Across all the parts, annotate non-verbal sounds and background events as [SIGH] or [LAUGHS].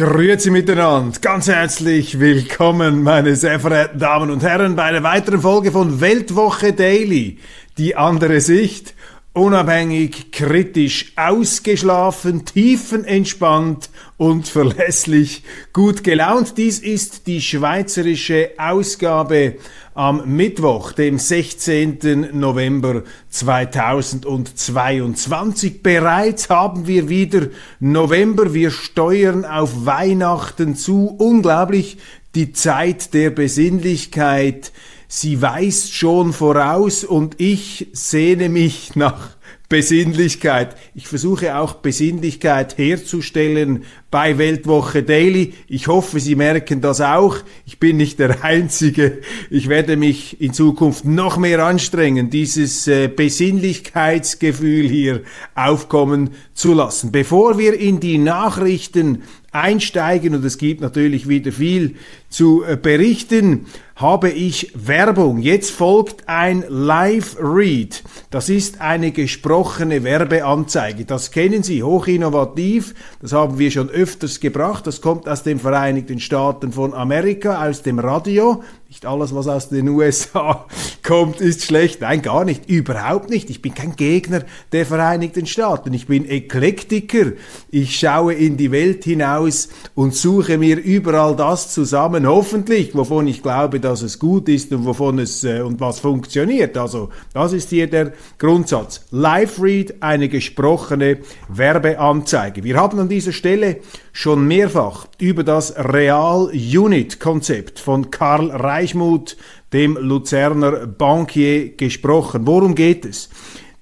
Grüezi miteinander, ganz herzlich willkommen, meine sehr verehrten Damen und Herren, bei einer weiteren Folge von Weltwoche Daily. Die andere Sicht, unabhängig, kritisch, ausgeschlafen, tiefenentspannt und verlässlich, gut gelaunt. Dies ist die schweizerische Ausgabe am Mittwoch, dem 16. November 2022. Bereits haben wir wieder November. Wir steuern auf Weihnachten zu. Unglaublich die Zeit der Besinnlichkeit. Sie weist schon voraus und ich sehne mich nach Besinnlichkeit. Ich versuche auch Besinnlichkeit herzustellen bei Weltwoche Daily. Ich hoffe, Sie merken das auch. Ich bin nicht der [LAUGHS] Einzige. Ich werde mich in Zukunft noch mehr anstrengen, dieses äh, Besinnlichkeitsgefühl hier aufkommen zu lassen. Bevor wir in die Nachrichten einsteigen, und es gibt natürlich wieder viel zu äh, berichten, habe ich Werbung. Jetzt folgt ein Live-Read. Das ist eine gesprochene Werbeanzeige. Das kennen Sie, hochinnovativ. Das haben wir schon öfters gebracht. Das kommt aus den Vereinigten Staaten von Amerika, aus dem Radio. Nicht alles, was aus den USA [LAUGHS] kommt, ist schlecht. Nein, gar nicht. Überhaupt nicht. Ich bin kein Gegner der Vereinigten Staaten. Ich bin Eklektiker. Ich schaue in die Welt hinaus und suche mir überall das zusammen, hoffentlich, wovon ich glaube, dass es gut ist und wovon es äh, und was funktioniert. Also, das ist hier der Grundsatz. Live Read, eine gesprochene Werbeanzeige. Wir haben an dieser Stelle schon mehrfach über das Real-Unit-Konzept von Karl Reichmuth, dem Luzerner Bankier, gesprochen. Worum geht es?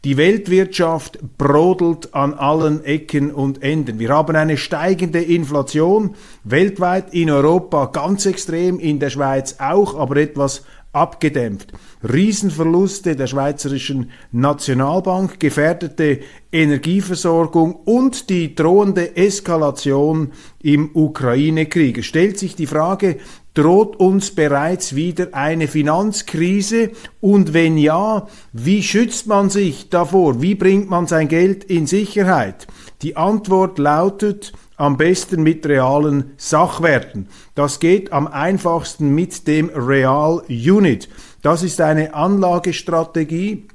Die Weltwirtschaft brodelt an allen Ecken und Enden. Wir haben eine steigende Inflation, weltweit, in Europa ganz extrem, in der Schweiz auch, aber etwas abgedämpft. Riesenverluste der Schweizerischen Nationalbank, gefährdete Energieversorgung und die drohende Eskalation im Ukraine-Krieg. Es stellt sich die Frage, droht uns bereits wieder eine Finanzkrise? Und wenn ja, wie schützt man sich davor? Wie bringt man sein Geld in Sicherheit? Die Antwort lautet, am besten mit realen Sachwerten. Das geht am einfachsten mit dem Real Unit. Das ist eine Anlagestrategie,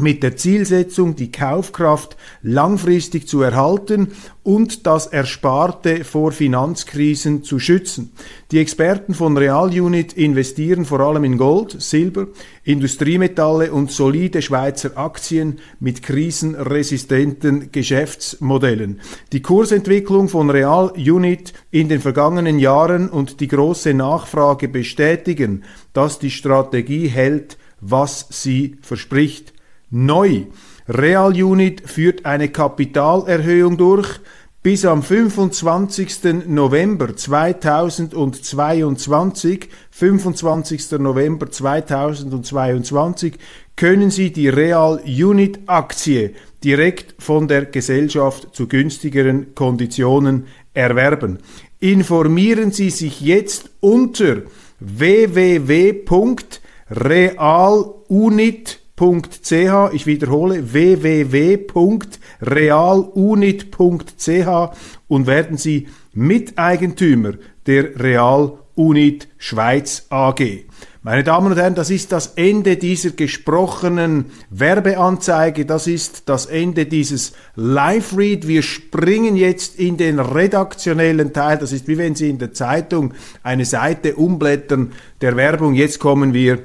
mit der Zielsetzung, die Kaufkraft langfristig zu erhalten und das Ersparte vor Finanzkrisen zu schützen. Die Experten von Real Unit investieren vor allem in Gold, Silber, Industriemetalle und solide Schweizer Aktien mit krisenresistenten Geschäftsmodellen. Die Kursentwicklung von Real Unit in den vergangenen Jahren und die große Nachfrage bestätigen, dass die Strategie hält, was sie verspricht. Neu. Real Unit führt eine Kapitalerhöhung durch. Bis am 25. November 2022, 25. November 2022, können Sie die Real Unit Aktie direkt von der Gesellschaft zu günstigeren Konditionen erwerben. Informieren Sie sich jetzt unter www.realunit.com www.realunit.ch. Ich wiederhole www.realunit.ch und werden Sie Miteigentümer der Real Unit Schweiz AG. Meine Damen und Herren, das ist das Ende dieser gesprochenen Werbeanzeige, das ist das Ende dieses Live-Read. Wir springen jetzt in den redaktionellen Teil, das ist wie wenn Sie in der Zeitung eine Seite umblättern der Werbung. Jetzt kommen wir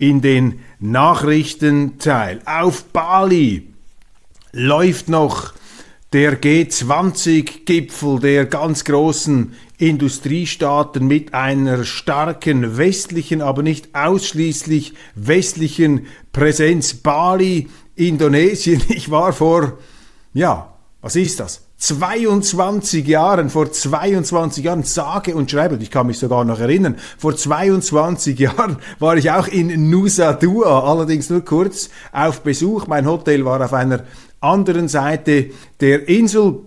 in den Nachrichtenteil. Auf Bali läuft noch der G20-Gipfel der ganz großen Industriestaaten mit einer starken westlichen, aber nicht ausschließlich westlichen Präsenz. Bali, Indonesien. [LAUGHS] Ich war vor, ja, was ist das? 22 Jahren, vor 22 Jahren, sage und schreibe, ich kann mich sogar noch erinnern, vor 22 Jahren war ich auch in Nusa Dua, allerdings nur kurz auf Besuch. Mein Hotel war auf einer anderen Seite der Insel.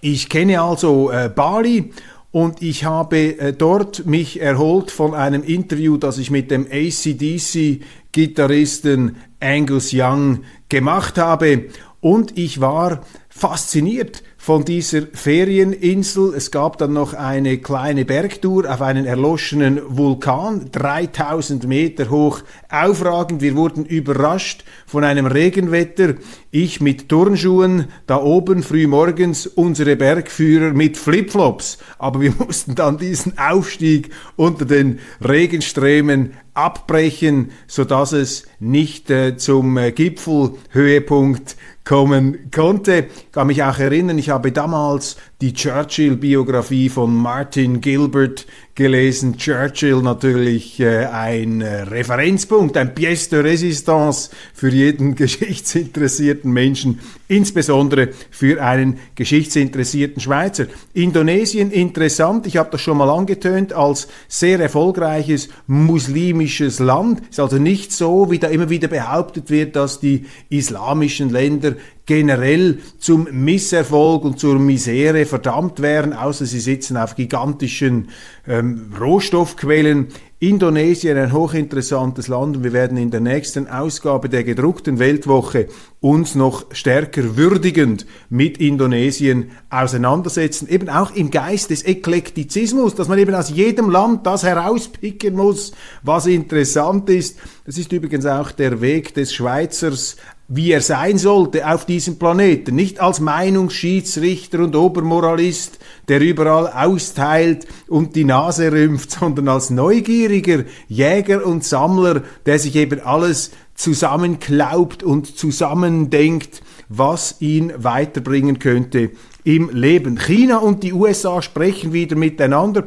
Ich kenne also äh, Bali und ich habe äh, dort mich erholt von einem Interview, das ich mit dem ACDC-Gitarristen Angus Young gemacht habe. Und ich war fasziniert von dieser Ferieninsel. Es gab dann noch eine kleine Bergtour auf einen erloschenen Vulkan, 3000 Meter hoch aufragend. Wir wurden überrascht von einem Regenwetter. Ich mit Turnschuhen, da oben früh morgens unsere Bergführer mit Flipflops. Aber wir [LAUGHS] mussten dann diesen Aufstieg unter den Regenströmen abbrechen, so dass es nicht äh, zum äh, Gipfelhöhepunkt kommen konnte. Ich kann mich auch erinnern, ich habe damals die Churchill-Biografie von Martin Gilbert gelesen. Churchill natürlich äh, ein äh, Referenzpunkt, ein Pièce de Résistance für jeden [LAUGHS] geschichtsinteressierten Menschen, insbesondere für einen geschichtsinteressierten Schweizer. Indonesien interessant, ich habe das schon mal angetönt, als sehr erfolgreiches muslimisches Land. Ist also nicht so, wie da immer wieder behauptet wird, dass die islamischen Länder generell zum Misserfolg und zur Misere verdammt wären, außer sie sitzen auf gigantischen ähm, Rohstoffquellen. Indonesien ein hochinteressantes Land und wir werden in der nächsten Ausgabe der gedruckten Weltwoche uns noch stärker würdigend mit Indonesien auseinandersetzen, eben auch im Geist des Eklektizismus, dass man eben aus jedem Land das herauspicken muss, was interessant ist. Das ist übrigens auch der Weg des Schweizers wie er sein sollte auf diesem Planeten. Nicht als Meinungsschiedsrichter und Obermoralist, der überall austeilt und die Nase rümpft, [LAUGHS] sondern als neugieriger Jäger und Sammler, der sich eben alles zusammenklaubt und zusammendenkt, was ihn weiterbringen könnte im Leben. China und die USA sprechen wieder miteinander.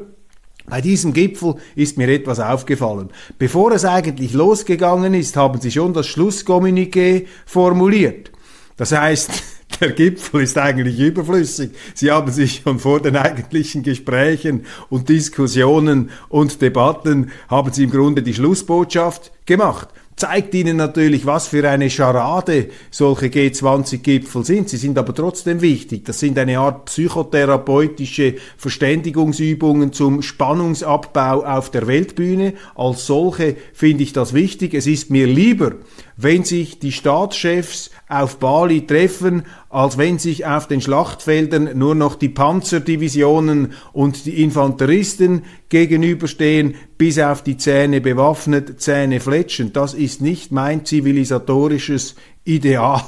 Bei diesem Gipfel ist mir etwas aufgefallen. Bevor es eigentlich losgegangen ist, haben sie schon das Schlusskommuniqué formuliert. Das heißt, [LAUGHS] der Gipfel ist eigentlich überflüssig. Sie haben sich schon vor den eigentlichen Gesprächen und Diskussionen und Debatten, haben sie im Grunde die Schlussbotschaft gemacht zeigt ihnen natürlich, was für eine Scharade solche G20-Gipfel sind. Sie sind aber trotzdem wichtig. Das sind eine Art psychotherapeutische Verständigungsübungen zum Spannungsabbau auf der Weltbühne. Als solche finde ich das wichtig. Es ist mir lieber, wenn sich die Staatschefs auf Bali treffen, als wenn sich auf den Schlachtfeldern nur noch die Panzerdivisionen und die Infanteristen gegenüberstehen, bis auf die Zähne bewaffnet, Zähne fletschend. Das ist nicht mein zivilisatorisches Ideal,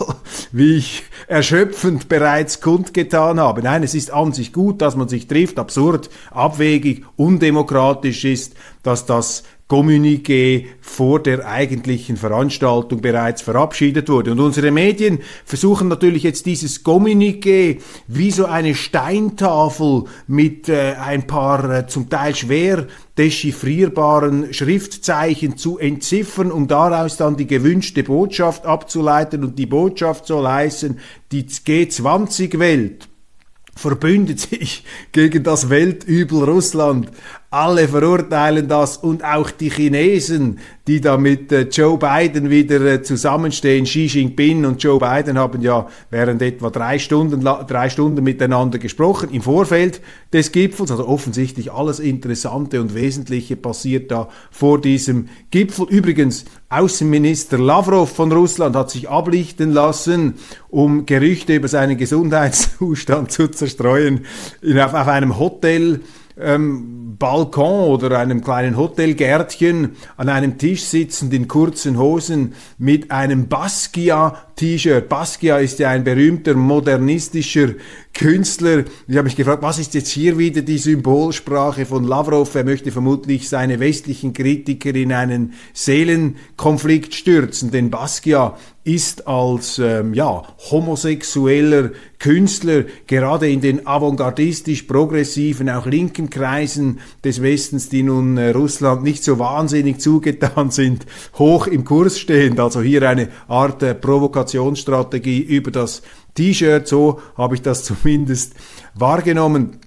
wie ich erschöpfend bereits kundgetan habe. Nein, es ist an sich gut, dass man sich trifft, absurd, abwegig, undemokratisch ist, dass das Kommuniqué vor der eigentlichen Veranstaltung bereits verabschiedet wurde. Und unsere Medien versuchen natürlich jetzt dieses Kommuniqué wie so eine Steintafel mit äh, ein paar äh, zum Teil schwer dechiffrierbaren Schriftzeichen zu entziffern, um daraus dann die gewünschte Botschaft abzuleiten. Und die Botschaft soll heißen, die G20-Welt verbündet sich gegen das Weltübel Russland. Alle verurteilen das und auch die Chinesen, die da mit äh, Joe Biden wieder äh, zusammenstehen. Xi Jinping und Joe Biden haben ja während etwa drei Stunden, drei Stunden miteinander gesprochen im Vorfeld des Gipfels. Also offensichtlich alles Interessante und Wesentliche passiert da vor diesem Gipfel. Übrigens, Außenminister Lavrov von Russland hat sich ablichten lassen, um Gerüchte über seinen Gesundheitszustand [LAUGHS] zu zerstreuen, auf, auf einem Hotel ähm, Balkon oder einem kleinen Hotelgärtchen an einem Tisch sitzend in kurzen Hosen mit einem Basquiat T-Shirt. Basquiat ist ja ein berühmter modernistischer Künstler. Ich habe mich gefragt, was ist jetzt hier wieder die Symbolsprache von Lavrov? Er möchte vermutlich seine westlichen Kritiker in einen Seelenkonflikt stürzen, denn Basquiat ist als ähm, ja, homosexueller Künstler gerade in den avantgardistisch progressiven, auch linken Kreisen des Westens, die nun äh, Russland nicht so wahnsinnig [LAUGHS] zugetan sind, hoch im Kurs stehend. Also hier eine Art äh, Provokationsstrategie über das T-Shirt, so habe ich das [LAUGHS] zumindest wahrgenommen.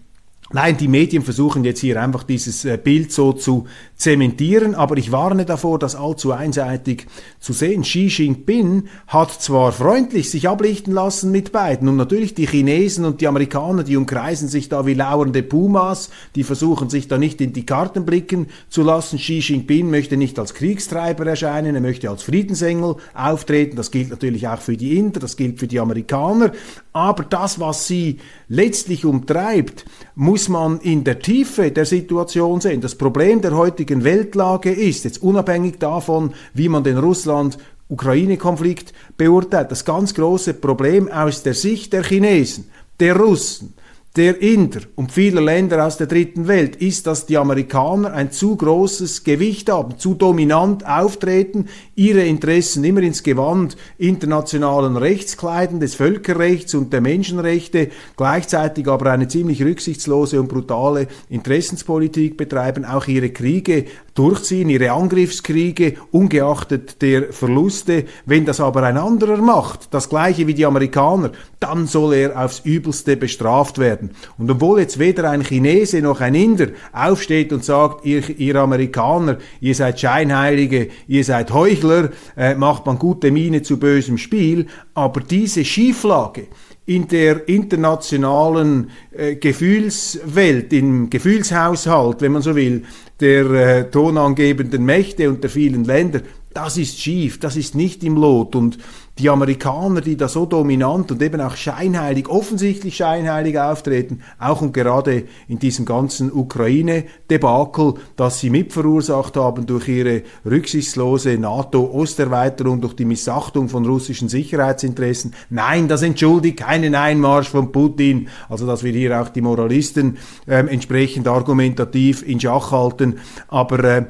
Nein, die Medien versuchen jetzt hier einfach dieses äh, Bild so zu zementieren, aber ich warne davor, das allzu einseitig zu sehen. Xi Jinping hat zwar freundlich sich ablichten lassen mit beiden und natürlich die Chinesen und die Amerikaner, die umkreisen sich da wie lauernde Pumas, die versuchen sich da nicht in die Karten blicken zu lassen. Xi Jinping möchte nicht als Kriegstreiber erscheinen, er möchte als Friedensengel auftreten. Das gilt natürlich auch für die Inder, das gilt für die Amerikaner. Aber das, was sie letztlich umtreibt, muss man in der Tiefe der Situation sehen. Das Problem der heutigen Weltlage ist, jetzt unabhängig davon, wie man den Russland-Ukraine-Konflikt beurteilt, das ganz große Problem aus der Sicht der Chinesen, der Russen, der Inder und vieler Länder aus der dritten Welt ist, dass die Amerikaner ein zu großes Gewicht haben, zu dominant auftreten, ihre Interessen immer ins Gewand internationalen Rechts kleiden, des Völkerrechts und der Menschenrechte, gleichzeitig aber eine ziemlich rücksichtslose und brutale Interessenspolitik betreiben, auch ihre Kriege durchziehen, ihre Angriffskriege, ungeachtet der Verluste. Wenn das aber ein anderer macht, das gleiche wie die Amerikaner, dann soll er aufs übelste bestraft werden. Und obwohl jetzt weder ein Chinese noch ein Inder aufsteht und sagt, ihr, ihr Amerikaner, ihr seid Scheinheilige, ihr seid Heuchler, äh, macht man gute Miene zu bösem Spiel, aber diese Schieflage, in der internationalen äh, Gefühlswelt, im Gefühlshaushalt, wenn man so will, der äh, tonangebenden Mächte und der vielen Länder, das ist schief, das ist nicht im Lot. Und die Amerikaner, die da so dominant und eben auch scheinheilig, offensichtlich scheinheilig auftreten, auch und gerade in diesem ganzen Ukraine-Debakel, das sie mitverursacht haben durch ihre rücksichtslose NATO-Osterweiterung, durch die Missachtung von russischen Sicherheitsinteressen. Nein, das entschuldigt keinen Einmarsch von Putin. Also, dass wir hier auch die Moralisten äh, entsprechend argumentativ in Schach halten. Aber äh,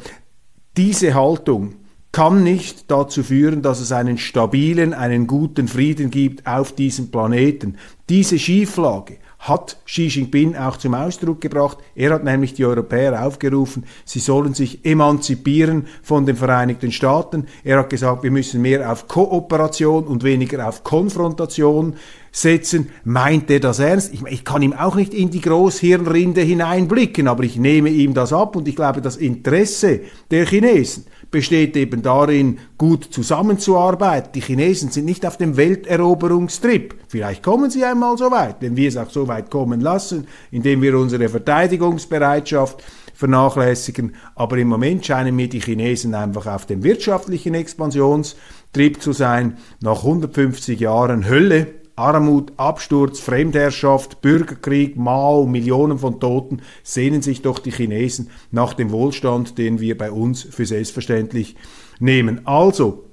diese Haltung, kann nicht dazu führen, dass es einen stabilen, einen guten Frieden gibt auf diesem Planeten. Diese Schieflage hat Xi Jinping auch zum Ausdruck gebracht. Er hat nämlich die Europäer aufgerufen, sie sollen sich emanzipieren von den Vereinigten Staaten. Er hat gesagt, wir müssen mehr auf Kooperation und weniger auf Konfrontation setzen. Meint er das ernst? Ich, ich kann ihm auch nicht in die Großhirnrinde hineinblicken, aber ich nehme ihm das ab und ich glaube, das Interesse der Chinesen besteht eben darin, gut zusammenzuarbeiten. Die Chinesen sind nicht auf dem Welteroberungstrip. Vielleicht kommen sie einmal so weit, wenn wir es auch so weit kommen lassen, indem wir unsere Verteidigungsbereitschaft vernachlässigen. Aber im Moment scheinen mir die Chinesen einfach auf dem wirtschaftlichen Expansionstrip zu sein. Nach 150 Jahren Hölle Armut, Absturz, Fremdherrschaft, Bürgerkrieg, Mao, Millionen von Toten, sehnen sich doch die Chinesen nach dem Wohlstand, den wir bei uns für selbstverständlich nehmen. Also,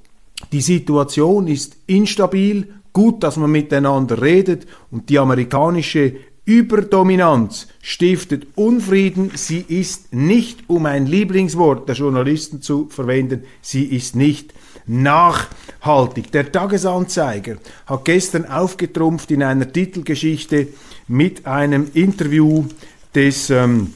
die Situation ist instabil, gut, dass man miteinander redet und die amerikanische Überdominanz stiftet Unfrieden. Sie ist nicht, um ein Lieblingswort der Journalisten zu verwenden, sie ist nicht nachhaltig. Der Tagesanzeiger hat gestern aufgetrumpft in einer Titelgeschichte mit einem Interview des ähm,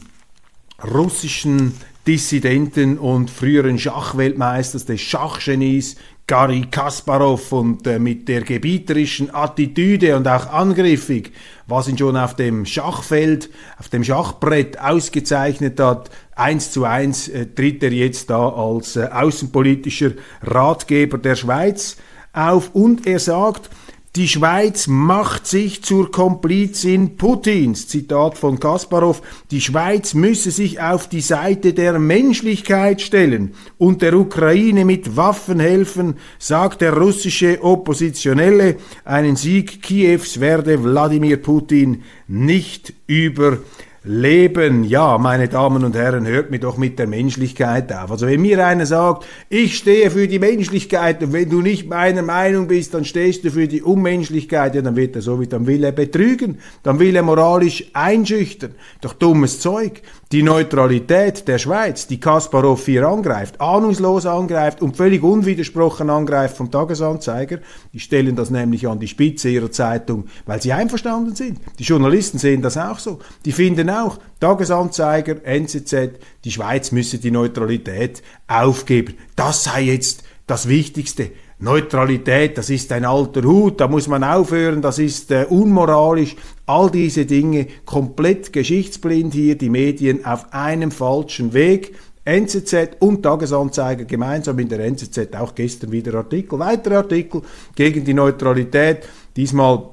russischen Dissidenten und früheren Schachweltmeisters, des Schachgenies Gary Kasparov und äh, mit der gebieterischen Attitüde und auch angriffig, was ihn schon auf dem Schachfeld, auf dem Schachbrett ausgezeichnet hat, eins zu eins äh, tritt er jetzt da als äh, außenpolitischer Ratgeber der Schweiz auf. Und er sagt, die Schweiz macht sich zur Komplizin Putins. Zitat von Kasparov. Die Schweiz müsse sich auf die Seite der Menschlichkeit stellen und der Ukraine mit Waffen helfen, sagt der russische Oppositionelle. Einen Sieg Kiews werde Wladimir Putin nicht über leben. Ja, meine Damen und Herren, hört mir doch mit der Menschlichkeit auf. Also wenn mir einer sagt, ich stehe für die Menschlichkeit und wenn du nicht meiner Meinung bist, dann stehst du für die Unmenschlichkeit, ja, dann wird er so wie, dann will er betrügen, dann will er moralisch einschüchtern. Doch dummes Zeug. Die Neutralität der Schweiz, die Kasparov hier angreift, ahnungslos angreift und völlig unwidersprochen angreift vom Tagesanzeiger, die stellen das nämlich an die Spitze ihrer Zeitung, weil sie einverstanden sind. Die Journalisten sehen das auch so. Die finden auch, Tagesanzeiger, NZZ, die Schweiz müsse die Neutralität aufgeben. Das sei jetzt das Wichtigste. Neutralität, das ist ein alter Hut, da muss man aufhören, das ist äh, unmoralisch. All diese Dinge komplett geschichtsblind hier, die Medien auf einem falschen Weg. NZZ und Tagesanzeiger gemeinsam in der NZZ auch gestern wieder Artikel, weitere Artikel gegen die Neutralität, diesmal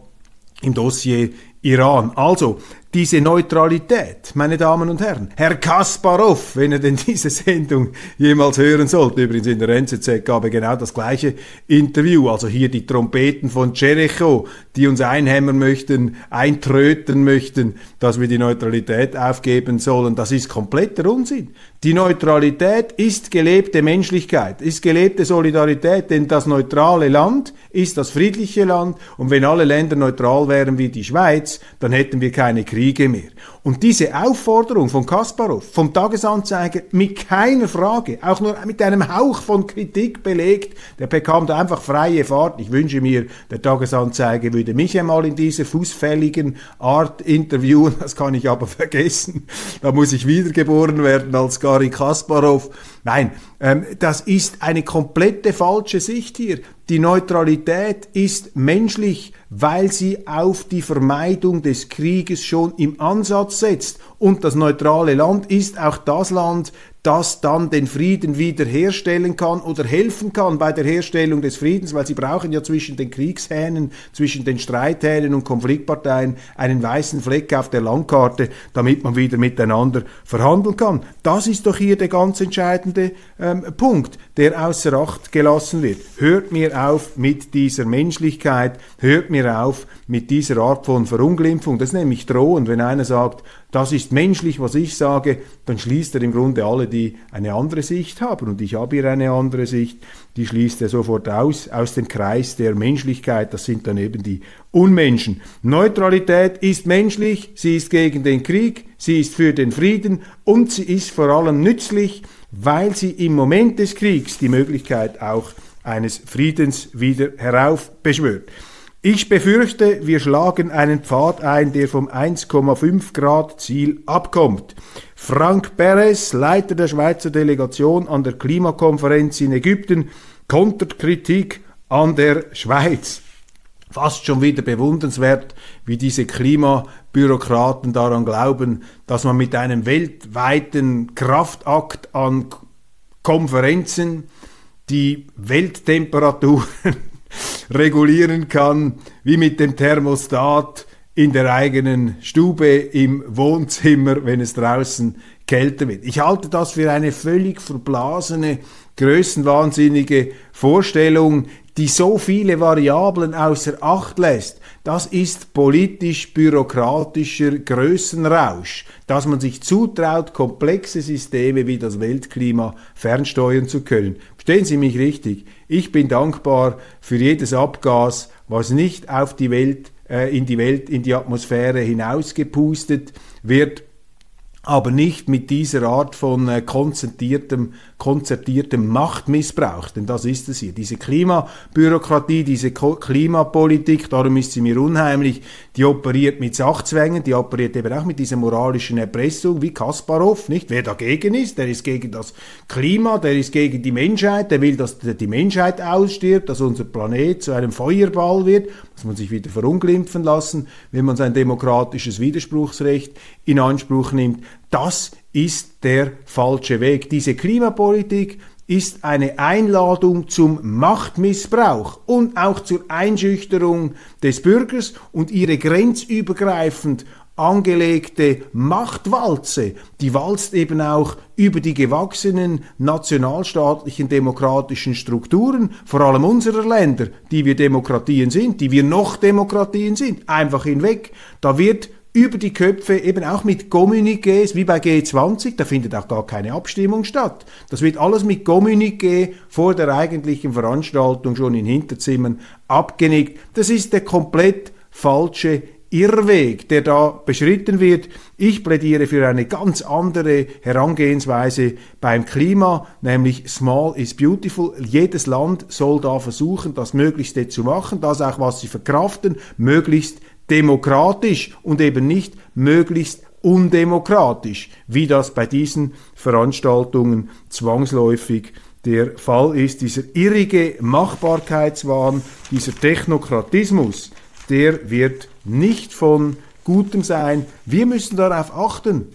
im Dossier Iran. Also, diese Neutralität, meine Damen und Herren. Herr Kasparov, wenn er denn diese Sendung jemals hören sollte, übrigens in der NZZ gab er genau das gleiche Interview, also hier die Trompeten von Jericho, die uns einhämmern möchten, eintröten möchten, dass wir die Neutralität aufgeben sollen. Das ist kompletter Unsinn. Die Neutralität ist gelebte Menschlichkeit, ist gelebte Solidarität, denn das neutrale Land ist das friedliche Land und wenn alle Länder neutral wären wie die Schweiz, dann hätten wir keine Kriege Kriege mehr. Und diese Aufforderung von Kasparov, vom Tagesanzeiger, mit keiner Frage, auch nur mit einem Hauch von Kritik belegt, der bekam da einfach freie Fahrt. Ich wünsche mir, der Tagesanzeiger würde mich einmal in dieser fußfälligen Art interviewen, das kann ich aber vergessen. Da muss ich wiedergeboren werden als Gary Kasparov. Nein, ähm, das ist eine komplette falsche Sicht hier. Die Neutralität ist menschlich, weil sie auf die Vermeidung des Krieges schon im Ansatz setzt. Und das neutrale Land ist auch das Land, das dann den Frieden wiederherstellen kann oder helfen kann bei der Herstellung des Friedens, weil sie brauchen ja zwischen den Kriegshähnen, zwischen den Streithähnen und Konfliktparteien einen weißen Fleck auf der Landkarte, damit man wieder miteinander verhandeln kann. Das ist doch hier der ganz entscheidende ähm, Punkt, der außer Acht gelassen wird. Hört mir auf mit dieser Menschlichkeit, hört mir auf mit dieser Art von Verunglimpfung. Das ist nämlich drohend, wenn einer sagt, das ist menschlich, was ich sage, dann schließt er im Grunde alle, die eine andere Sicht haben. Und ich habe hier eine andere Sicht, die schließt er sofort aus, aus dem Kreis der Menschlichkeit. Das sind dann eben die Unmenschen. Neutralität ist menschlich, sie ist gegen den Krieg, sie ist für den Frieden und sie ist vor allem nützlich, weil sie im Moment des Kriegs die Möglichkeit auch eines Friedens wieder heraufbeschwört. Ich befürchte, wir schlagen einen Pfad ein, der vom 1,5 Grad Ziel abkommt. Frank Perez, Leiter der Schweizer Delegation an der Klimakonferenz in Ägypten, kontert Kritik an der Schweiz. Fast schon wieder bewundernswert, wie diese Klimabürokraten daran glauben, dass man mit einem weltweiten Kraftakt an Konferenzen die Welttemperaturen regulieren kann, wie mit dem Thermostat in der eigenen Stube, im Wohnzimmer, wenn es draußen kälter wird. Ich halte das für eine völlig verblasene, größenwahnsinnige Vorstellung, die so viele Variablen außer Acht lässt. Das ist politisch-bürokratischer Größenrausch, dass man sich zutraut, komplexe Systeme wie das Weltklima fernsteuern zu können. Verstehen Sie mich richtig? Ich bin dankbar für jedes Abgas, was nicht auf die Welt, äh, in die Welt, in die Atmosphäre hinausgepustet wird aber nicht mit dieser Art von äh, konzertiertem, konzertiertem Machtmissbrauch, denn das ist es hier. Diese Klimabürokratie, diese Ko Klimapolitik, darum ist sie mir unheimlich, die operiert mit Sachzwängen, die operiert eben auch mit dieser moralischen Erpressung, wie Kasparov, nicht? Wer dagegen ist, der ist gegen das Klima, der ist gegen die Menschheit, der will, dass die Menschheit ausstirbt, dass unser Planet zu einem Feuerball wird, muss man sich wieder verunglimpfen lassen, wenn man sein demokratisches Widerspruchsrecht in Anspruch nimmt. Das ist der falsche Weg. Diese Klimapolitik ist eine Einladung zum Machtmissbrauch und auch zur Einschüchterung des Bürgers und ihre grenzübergreifend angelegte Machtwalze, die walzt eben auch über die gewachsenen nationalstaatlichen demokratischen Strukturen, vor allem unserer Länder, die wir Demokratien sind, die wir noch Demokratien sind, einfach hinweg. Da wird über die Köpfe, eben auch mit Kommuniqués, wie bei G20, da findet auch gar keine Abstimmung statt. Das wird alles mit Kommuniqué vor der eigentlichen Veranstaltung schon in Hinterzimmern abgenickt. Das ist der komplett falsche Irrweg, der da beschritten wird. Ich plädiere für eine ganz andere Herangehensweise beim Klima, nämlich Small is Beautiful. Jedes Land soll da versuchen, das Möglichste zu machen, das auch, was sie verkraften, möglichst demokratisch und eben nicht möglichst undemokratisch, wie das bei diesen Veranstaltungen zwangsläufig der Fall ist. Dieser irrige Machbarkeitswahn, dieser Technokratismus, der wird nicht von Gutem sein. Wir müssen darauf achten,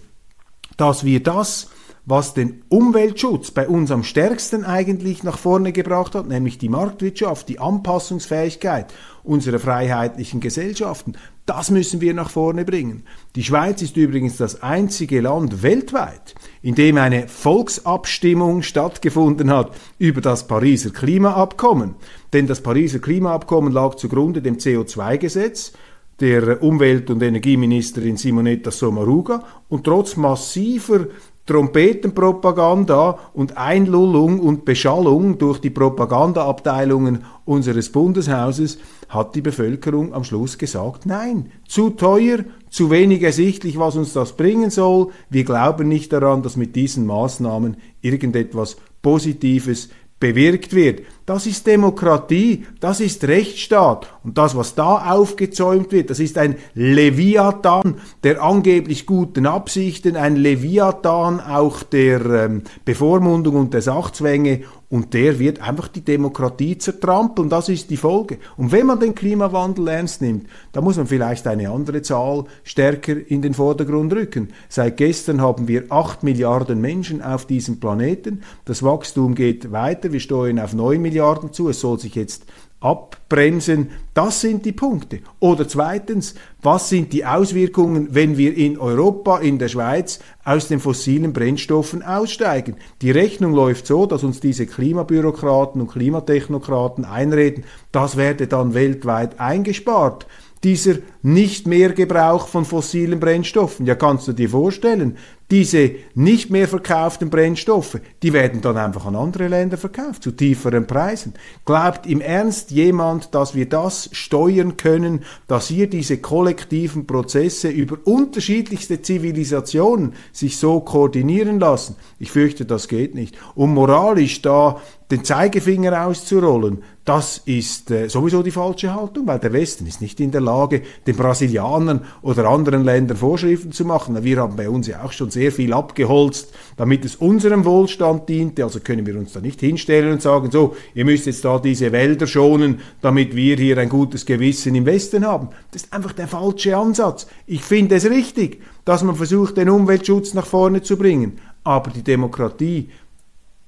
dass wir das, was den Umweltschutz bei uns am stärksten eigentlich nach vorne gebracht hat, nämlich die Marktwirtschaft, die Anpassungsfähigkeit unserer freiheitlichen Gesellschaften, das müssen wir nach vorne bringen. Die Schweiz ist übrigens das einzige Land weltweit, in dem eine Volksabstimmung stattgefunden hat über das Pariser Klimaabkommen. Denn das Pariser Klimaabkommen lag zugrunde dem CO2-Gesetz der Umwelt- und Energieministerin Simonetta Sommaruga und trotz massiver Trompetenpropaganda und Einlullung und Beschallung durch die Propagandaabteilungen unseres Bundeshauses hat die Bevölkerung am Schluss gesagt, nein, zu teuer, zu wenig ersichtlich, was uns das bringen soll. Wir glauben nicht daran, dass mit diesen Maßnahmen irgendetwas Positives bewirkt wird. Das ist Demokratie, das ist Rechtsstaat. Und das, was da aufgezäumt wird, das ist ein Leviathan der angeblich guten Absichten, ein Leviathan auch der ähm, Bevormundung und der Sachzwänge und der wird einfach die Demokratie zertrampeln. Das ist die Folge. Und wenn man den Klimawandel ernst nimmt, dann muss man vielleicht eine andere Zahl stärker in den Vordergrund rücken. Seit gestern haben wir acht Milliarden Menschen auf diesem Planeten. Das Wachstum geht weiter. Wir steuern auf neun Milliarden zu. Es soll sich jetzt abbremsen. Das sind die Punkte. Oder zweitens, was sind die Auswirkungen, wenn wir in Europa, in der Schweiz aus den fossilen Brennstoffen aussteigen? Die Rechnung läuft so, dass uns diese Klimabürokraten und Klimatechnokraten einreden, das werde dann weltweit eingespart dieser nicht mehr Gebrauch von fossilen Brennstoffen. Ja, kannst du dir vorstellen, diese nicht mehr verkauften Brennstoffe, die werden dann einfach an andere Länder verkauft, zu tieferen Preisen. Glaubt im Ernst jemand, dass wir das steuern können, dass hier diese kollektiven Prozesse über unterschiedlichste Zivilisationen sich so koordinieren lassen? Ich fürchte, das geht nicht. Um moralisch da den Zeigefinger auszurollen, das ist äh, sowieso die falsche Haltung, weil der Westen ist nicht in der Lage, den Brasilianern oder anderen Ländern Vorschriften zu machen. Wir haben bei uns ja auch schon sehr viel abgeholzt, damit es unserem Wohlstand diente. Also können wir uns da nicht hinstellen und sagen, so, ihr müsst jetzt da diese Wälder schonen, damit wir hier ein gutes Gewissen im Westen haben. Das ist einfach der falsche Ansatz. Ich finde es richtig, dass man versucht, den Umweltschutz nach vorne zu bringen. Aber die Demokratie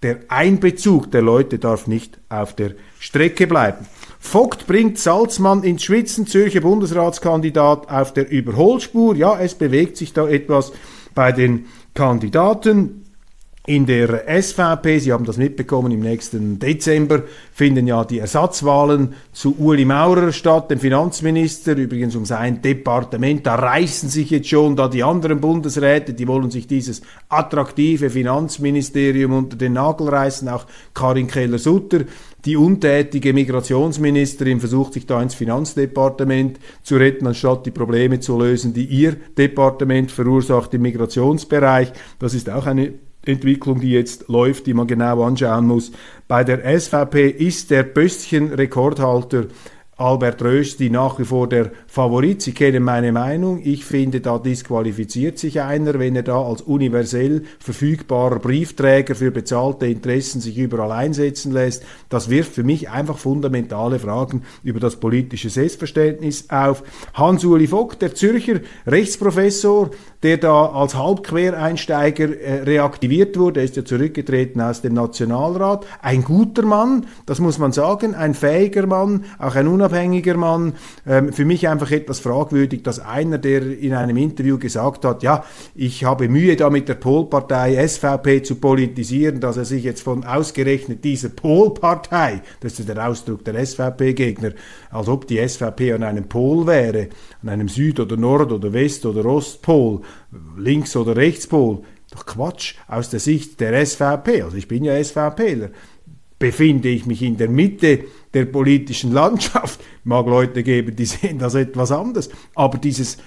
der Einbezug der Leute darf nicht auf der Strecke bleiben. Vogt bringt Salzmann ins Schwitzen, Zürcher Bundesratskandidat auf der Überholspur. Ja, es bewegt sich da etwas bei den Kandidaten. In der SVP, Sie haben das mitbekommen, im nächsten Dezember finden ja die Ersatzwahlen zu Uli Maurer statt, dem Finanzminister, übrigens um sein Departement. Da reißen sich jetzt schon da die anderen Bundesräte, die wollen sich dieses attraktive Finanzministerium unter den Nagel reißen, auch Karin Keller-Sutter. Die untätige Migrationsministerin versucht sich da ins Finanzdepartement zu retten, anstatt die Probleme zu lösen, die ihr Departement verursacht im Migrationsbereich. Das ist auch eine Entwicklung, die jetzt läuft, die man genau anschauen muss. Bei der SVP ist der Böstchen-Rekordhalter Albert Rösti nach wie vor der Favorit. Sie kennen meine Meinung. Ich finde, da disqualifiziert sich einer, wenn er da als universell verfügbarer Briefträger für bezahlte Interessen sich überall einsetzen lässt. Das wirft für mich einfach fundamentale Fragen über das politische Selbstverständnis auf. Hans-Uli Vogt, der Zürcher Rechtsprofessor, der da als Halbquereinsteiger äh, reaktiviert wurde, ist ja zurückgetreten aus dem Nationalrat. Ein guter Mann, das muss man sagen, ein fähiger Mann, auch ein unabhängiger Mann. Ähm, für mich einfach etwas fragwürdig, dass einer, der in einem Interview gesagt hat, ja, ich habe Mühe da mit der Polpartei SVP zu politisieren, dass er sich jetzt von ausgerechnet dieser Polpartei, das ist der Ausdruck der SVP-Gegner, als ob die SVP an einem Pol wäre, an einem Süd- oder Nord- oder West- oder Ostpol, Links- oder Rechtspol. Doch Quatsch, aus der Sicht der SVP, also ich bin ja SVPler, befinde ich mich in der Mitte der politischen Landschaft. [LAUGHS] Mag Leute geben, die sehen das etwas anders. Aber dieses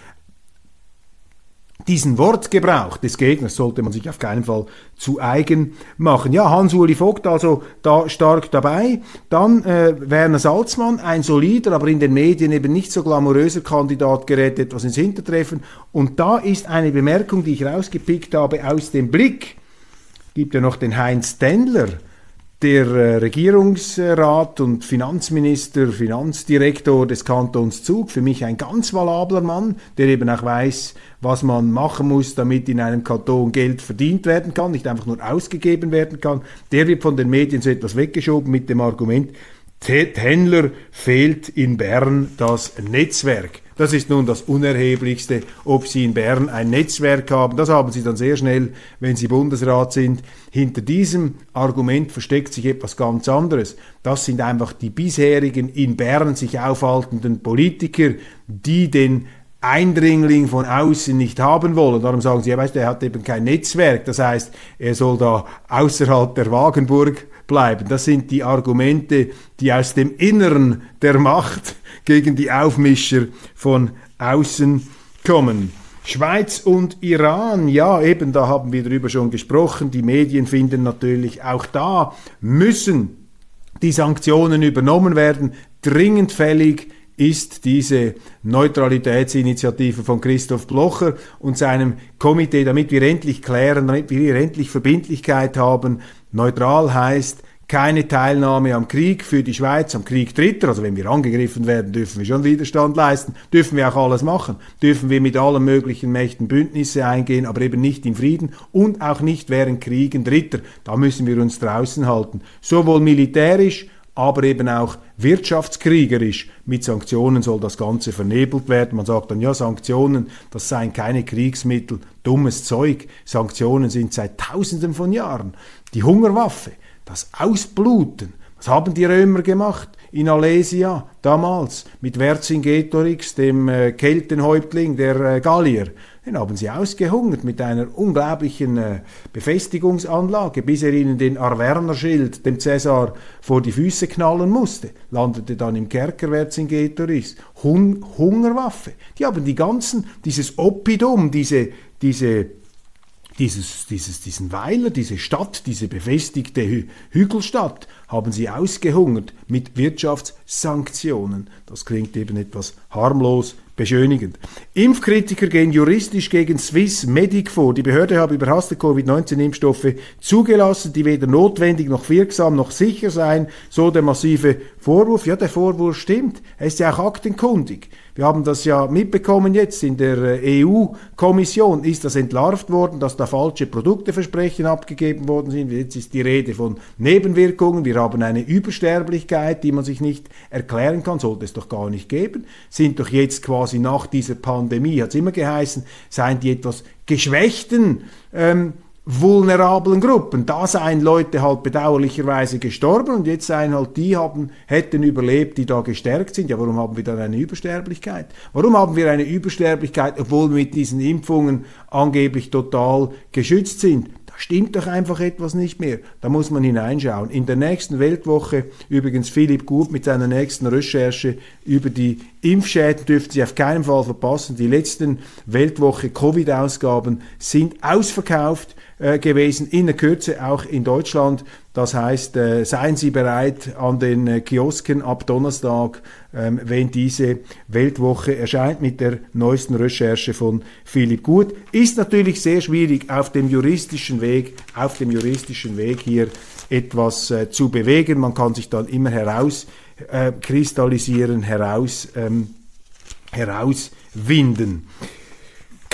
diesen Wortgebrauch des Gegners sollte man sich auf keinen Fall zu eigen machen. Ja, Hans-Uli Vogt also da stark dabei. Dann äh, Werner Salzmann, ein solider, aber in den Medien eben nicht so glamouröser Kandidat, gerät etwas ins Hintertreffen. Und da ist eine Bemerkung, die ich rausgepickt habe aus dem Blick. Gibt ja noch den Heinz Dendler, der äh, Regierungsrat und Finanzminister, Finanzdirektor des Kantons Zug, für mich ein ganz valabler Mann, der eben auch weiß, was man machen muss, damit in einem Kanton Geld verdient werden kann, nicht einfach nur ausgegeben werden kann. Der wird von den Medien so etwas weggeschoben mit dem Argument, Händler fehlt in Bern das Netzwerk. Das ist nun das Unerheblichste, ob Sie in Bern ein Netzwerk haben. Das haben Sie dann sehr schnell, wenn Sie Bundesrat sind. Hinter diesem Argument versteckt sich etwas ganz anderes. Das sind einfach die bisherigen in Bern sich aufhaltenden Politiker, die den Eindringling von außen nicht haben wollen. Darum sagen sie, ja, weißt er hat eben kein Netzwerk. Das heißt, er soll da außerhalb der Wagenburg bleiben. Das sind die Argumente, die aus dem Inneren der Macht [LAUGHS] gegen die Aufmischer von außen kommen. Schweiz und Iran, ja, eben, da haben wir drüber schon gesprochen. Die Medien finden natürlich auch da müssen die Sanktionen übernommen werden, dringend fällig ist diese Neutralitätsinitiative von Christoph Blocher und seinem Komitee, damit wir endlich klären, damit wir endlich Verbindlichkeit haben. Neutral heißt, keine Teilnahme am Krieg für die Schweiz, am Krieg Dritter. Also wenn wir angegriffen werden, dürfen wir schon Widerstand leisten, dürfen wir auch alles machen, dürfen wir mit allen möglichen Mächten Bündnisse eingehen, aber eben nicht im Frieden und auch nicht während Kriegen Dritter. Da müssen wir uns draußen halten. Sowohl militärisch, aber eben auch wirtschaftskriegerisch. Mit Sanktionen soll das Ganze vernebelt werden. Man sagt dann, ja, Sanktionen, das seien keine Kriegsmittel, dummes Zeug. Sanktionen sind seit Tausenden von Jahren die Hungerwaffe das Ausbluten. Was haben die Römer gemacht in Alesia damals mit Vercingetorix, dem äh, Keltenhäuptling der äh, Gallier? Den haben sie ausgehungert mit einer unglaublichen äh, Befestigungsanlage, bis er ihnen den Arvernerschild, dem Cäsar, vor die Füße knallen musste. Landete dann im Kerker Vercingetorix. Hun Hungerwaffe. Die haben die ganzen, dieses Oppidum, diese, diese dieses, dieses, diesen Weiler, diese Stadt, diese befestigte Hü Hügelstadt, haben sie ausgehungert mit Wirtschaftssanktionen. Das klingt eben etwas harmlos, beschönigend. Impfkritiker gehen juristisch gegen Swiss Medic vor. Die Behörde habe überhasste Covid-19-Impfstoffe zugelassen, die weder notwendig noch wirksam noch sicher seien, so der massive Vorwurf. Ja, der Vorwurf stimmt. Er ist ja auch aktenkundig. Wir haben das ja mitbekommen jetzt in der äh, EU-Kommission ist das entlarvt worden, dass da falsche Produkteversprechen abgegeben worden sind. Jetzt ist die Rede von Nebenwirkungen. Wir haben eine Übersterblichkeit, die man sich nicht erklären kann, sollte es doch gar nicht geben. Sind doch jetzt quasi nach dieser Pandemie, hat es immer geheißen, seien die etwas geschwächten ähm, vulnerablen Gruppen. Da seien Leute halt bedauerlicherweise gestorben und jetzt seien halt die haben, hätten überlebt, die da gestärkt sind. Ja, warum haben wir dann eine Übersterblichkeit? Warum haben wir eine Übersterblichkeit, obwohl wir mit diesen Impfungen angeblich total geschützt sind? Stimmt doch einfach etwas nicht mehr. Da muss man hineinschauen. In der nächsten Weltwoche übrigens Philipp Gut mit seiner nächsten Recherche über die Impfschäden dürften Sie auf keinen Fall verpassen. Die letzten Weltwoche Covid-Ausgaben sind ausverkauft äh, gewesen, in der Kürze auch in Deutschland. Das heißt, äh, seien Sie bereit an den äh, Kiosken ab Donnerstag, ähm, wenn diese Weltwoche erscheint mit der neuesten Recherche von Philipp Gut. Ist natürlich sehr schwierig auf dem juristischen Weg, auf dem juristischen Weg hier etwas äh, zu bewegen. Man kann sich dann immer herauskristallisieren, heraus, ähm, herauswinden.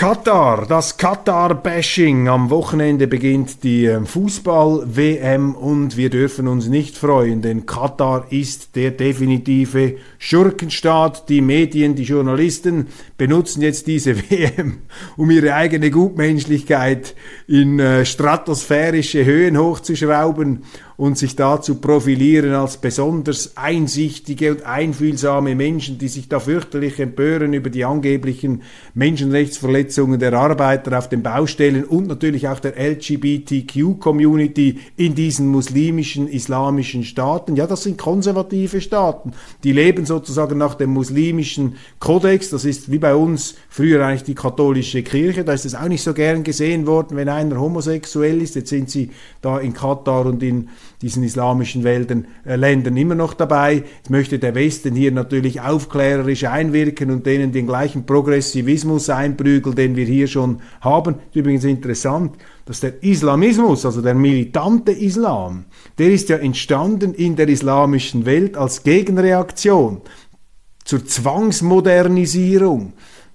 Katar, das Katar-Bashing. Am Wochenende beginnt die ähm, Fußball-WM und wir dürfen uns nicht freuen, denn Katar ist der definitive Schurkenstaat. Die Medien, die Journalisten benutzen jetzt diese [LAUGHS] WM, um ihre eigene Gutmenschlichkeit in äh, stratosphärische Höhen hochzuschrauben und sich da zu profilieren als besonders einsichtige und einfühlsame Menschen, die sich da fürchterlich empören über die angeblichen Menschenrechtsverletzungen der Arbeiter auf den Baustellen und natürlich auch der LGBTQ-Community in diesen muslimischen, islamischen Staaten. Ja, das sind konservative Staaten. Die leben sozusagen nach dem muslimischen Kodex. Das ist wie bei uns früher eigentlich die katholische Kirche. Da ist es auch nicht so gern gesehen worden, wenn einer homosexuell ist. Jetzt sind sie da in Katar und in diesen islamischen Wäldern, äh, Ländern immer noch dabei. Jetzt möchte der Westen hier natürlich aufklärerisch einwirken und denen den gleichen Progressivismus einprügeln, den wir hier schon haben. Ist übrigens interessant, dass der Islamismus, also der militante Islam, der ist ja entstanden in der islamischen Welt als Gegenreaktion zur Zwangsmodernisierung,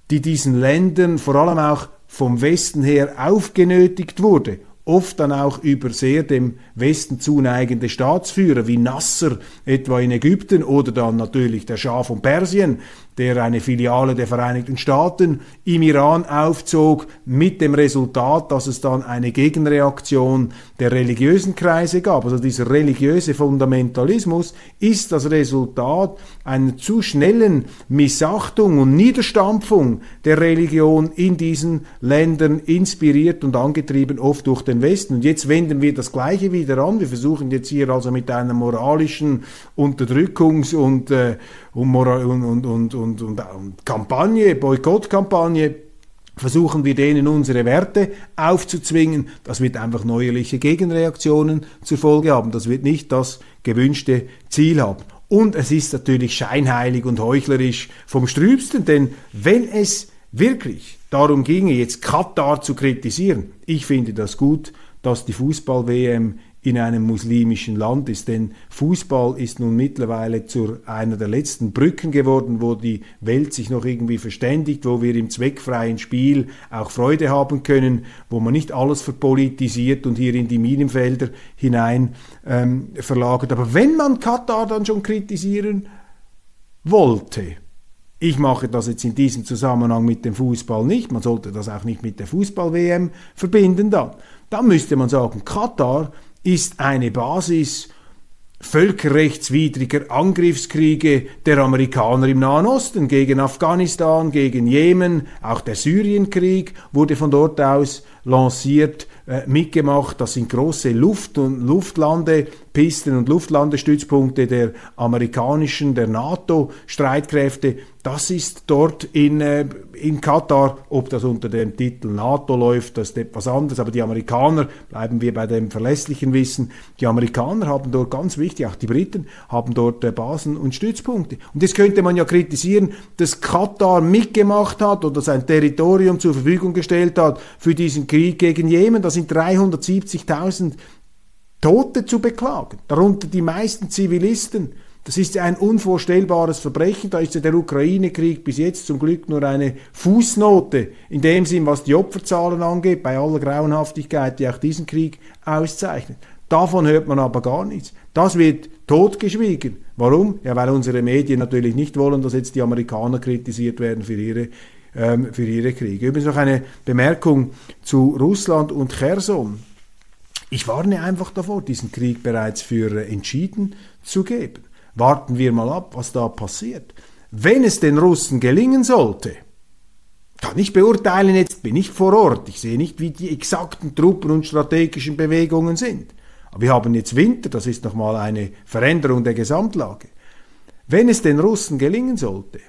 die diesen Ländern vor allem auch vom Westen her aufgenötigt wurde oft dann auch über sehr dem Westen zuneigende Staatsführer wie Nasser etwa in Ägypten oder dann natürlich der Schah von Persien, der eine Filiale der Vereinigten Staaten im Iran aufzog, mit dem Resultat, dass es dann eine Gegenreaktion der religiösen Kreise gab. Also dieser religiöse Fundamentalismus ist das Resultat einer zu schnellen Missachtung und Niederstampfung der Religion in diesen Ländern, inspiriert und angetrieben oft durch den Westen. Und jetzt wenden wir das Gleiche wieder an. Wir versuchen jetzt hier also mit einer moralischen Unterdrückungs- und, äh, und, und, und, und, und, und Kampagne, Boykottkampagne, versuchen wir denen unsere Werte aufzuzwingen. Das wird einfach neuerliche Gegenreaktionen zur Folge haben. Das wird nicht das gewünschte Ziel haben. Und es ist natürlich scheinheilig und heuchlerisch vom Strübsten, denn wenn es wirklich darum ginge, jetzt Katar zu kritisieren, ich finde das gut, dass die Fußball-WM in einem muslimischen Land ist. Denn Fußball ist nun mittlerweile zu einer der letzten Brücken geworden, wo die Welt sich noch irgendwie verständigt, wo wir im zweckfreien Spiel auch Freude haben können, wo man nicht alles verpolitisiert und hier in die Minenfelder hinein ähm, verlagert. Aber wenn man Katar dann schon kritisieren wollte, ich mache das jetzt in diesem Zusammenhang mit dem Fußball nicht. Man sollte das auch nicht mit der Fußball-WM verbinden dann. Dann müsste man sagen, Katar ist eine Basis völkerrechtswidriger Angriffskriege der Amerikaner im Nahen Osten gegen Afghanistan, gegen Jemen, auch der Syrienkrieg wurde von dort aus lanciert, äh, mitgemacht. Das sind große Luft- und Luftlandepisten und Luftlandestützpunkte der amerikanischen, der NATO-Streitkräfte. Das ist dort in, äh, in Katar, ob das unter dem Titel NATO läuft, das ist etwas anderes, aber die Amerikaner, bleiben wir bei dem verlässlichen Wissen, die Amerikaner haben dort ganz wichtig, auch die Briten haben dort äh, Basen und Stützpunkte. Und das könnte man ja kritisieren, dass Katar mitgemacht hat oder sein Territorium zur Verfügung gestellt hat für diesen Krieg gegen Jemen. Da sind 370.000 Tote zu beklagen, darunter die meisten Zivilisten. Das ist ein unvorstellbares Verbrechen. Da ist ja der Ukraine-Krieg bis jetzt zum Glück nur eine Fußnote in dem Sinn, was die Opferzahlen angeht, bei aller Grauenhaftigkeit, die auch diesen Krieg auszeichnet. Davon hört man aber gar nichts. Das wird totgeschwiegen. Warum? Ja, weil unsere Medien natürlich nicht wollen, dass jetzt die Amerikaner kritisiert werden für ihre, ähm, für ihre Kriege. Übrigens noch eine Bemerkung zu Russland und Cherson. Ich warne einfach davor, diesen Krieg bereits für entschieden zu geben. Warten wir mal ab, was da passiert. Wenn es den Russen gelingen sollte, kann ich beurteilen, jetzt bin ich vor Ort, ich sehe nicht, wie die exakten Truppen und strategischen Bewegungen sind. Aber wir haben jetzt Winter, das ist nochmal eine Veränderung der Gesamtlage. Wenn es den Russen gelingen sollte,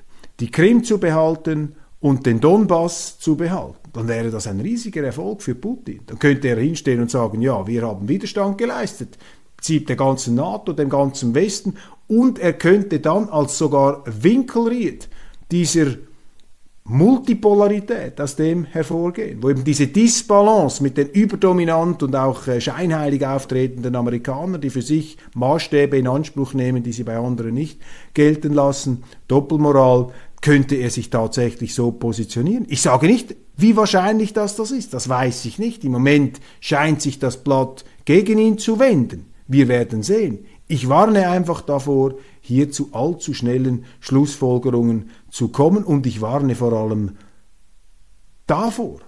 die Krim zu behalten und den Donbass zu behalten, dann wäre das ein riesiger Erfolg für Putin. Dann könnte er hinstehen und sagen, ja, wir haben Widerstand geleistet, zieht der ganzen NATO, dem ganzen Westen und er könnte dann als sogar Winkelried dieser Multipolarität aus dem hervorgehen, wo eben diese Disbalance mit den überdominant und auch äh, scheinheilig auftretenden Amerikanern, die für sich Maßstäbe in Anspruch nehmen, die sie bei anderen nicht gelten lassen, Doppelmoral, könnte er sich tatsächlich so positionieren. Ich sage nicht, wie wahrscheinlich das das ist, das weiß ich nicht. Im Moment scheint sich das Blatt gegen ihn zu wenden. Wir werden sehen. Ich warne einfach davor, hier zu allzu schnellen Schlussfolgerungen zu kommen und ich warne vor allem davor,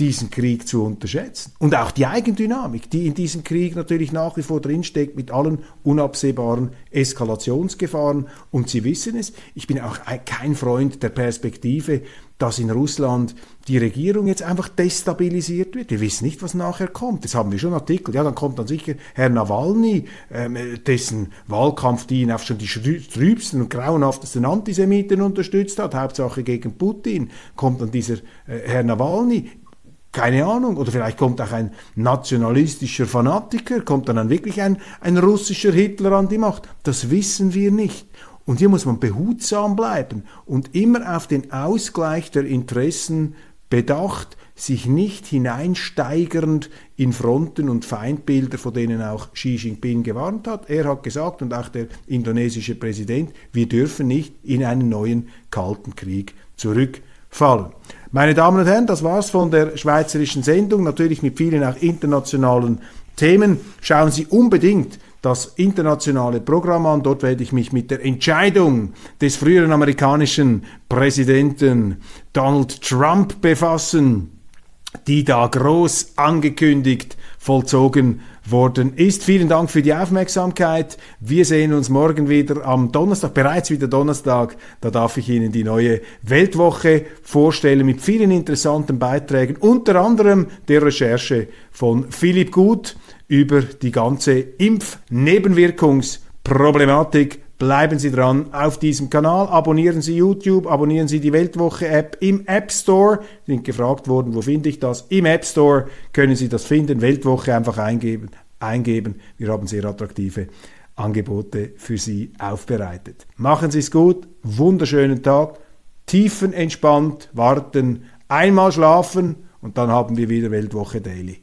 diesen Krieg zu unterschätzen. Und auch die Eigendynamik, die in diesem Krieg natürlich nach wie vor drinsteckt, mit allen unabsehbaren Eskalationsgefahren. Und Sie wissen es, ich bin auch kein Freund der Perspektive, dass in Russland die Regierung jetzt einfach destabilisiert wird. Wir wissen nicht, was nachher kommt. Das haben wir schon Artikel. Ja, dann kommt dann sicher Herr Nawalny, ähm, dessen Wahlkampf die ihn auf schon die trübsten und grauenhaftesten Antisemiten unterstützt hat, Hauptsache gegen Putin, kommt dann dieser äh, Herr Nawalny. Keine Ahnung. Oder vielleicht kommt auch ein nationalistischer Fanatiker, kommt dann, wirklich ein, ein russischer Hitler an die Macht. Das wissen wir nicht. Und hier muss man behutsam bleiben und immer auf den Ausgleich der Interessen bedacht, sich nicht hineinsteigernd in Fronten und Feindbilder, vor denen auch Xi Jinping gewarnt hat. Er hat gesagt, und auch der indonesische Präsident, wir dürfen nicht in einen neuen Kalten Krieg zurückfallen. Meine Damen und Herren, das war's von der schweizerischen Sendung, natürlich mit vielen auch internationalen Themen. Schauen Sie unbedingt das internationale Programm an. Dort werde ich mich mit der Entscheidung des früheren amerikanischen Präsidenten Donald Trump befassen, die da groß angekündigt vollzogen worden ist. Vielen Dank für die Aufmerksamkeit. Wir sehen uns morgen wieder am Donnerstag, bereits wieder Donnerstag. Da darf ich Ihnen die neue Weltwoche vorstellen mit vielen interessanten Beiträgen, unter anderem der Recherche von Philipp Gut über die ganze Impfnebenwirkungsproblematik. Bleiben Sie dran auf diesem Kanal, abonnieren Sie YouTube, abonnieren Sie die Weltwoche-App im App Store. Sie sind gefragt worden, wo finde ich das? Im App Store können Sie das finden, Weltwoche einfach eingeben. eingeben. Wir haben sehr attraktive Angebote für Sie aufbereitet. Machen Sie es gut, wunderschönen Tag, tiefenentspannt warten, einmal schlafen und dann haben wir wieder Weltwoche Daily.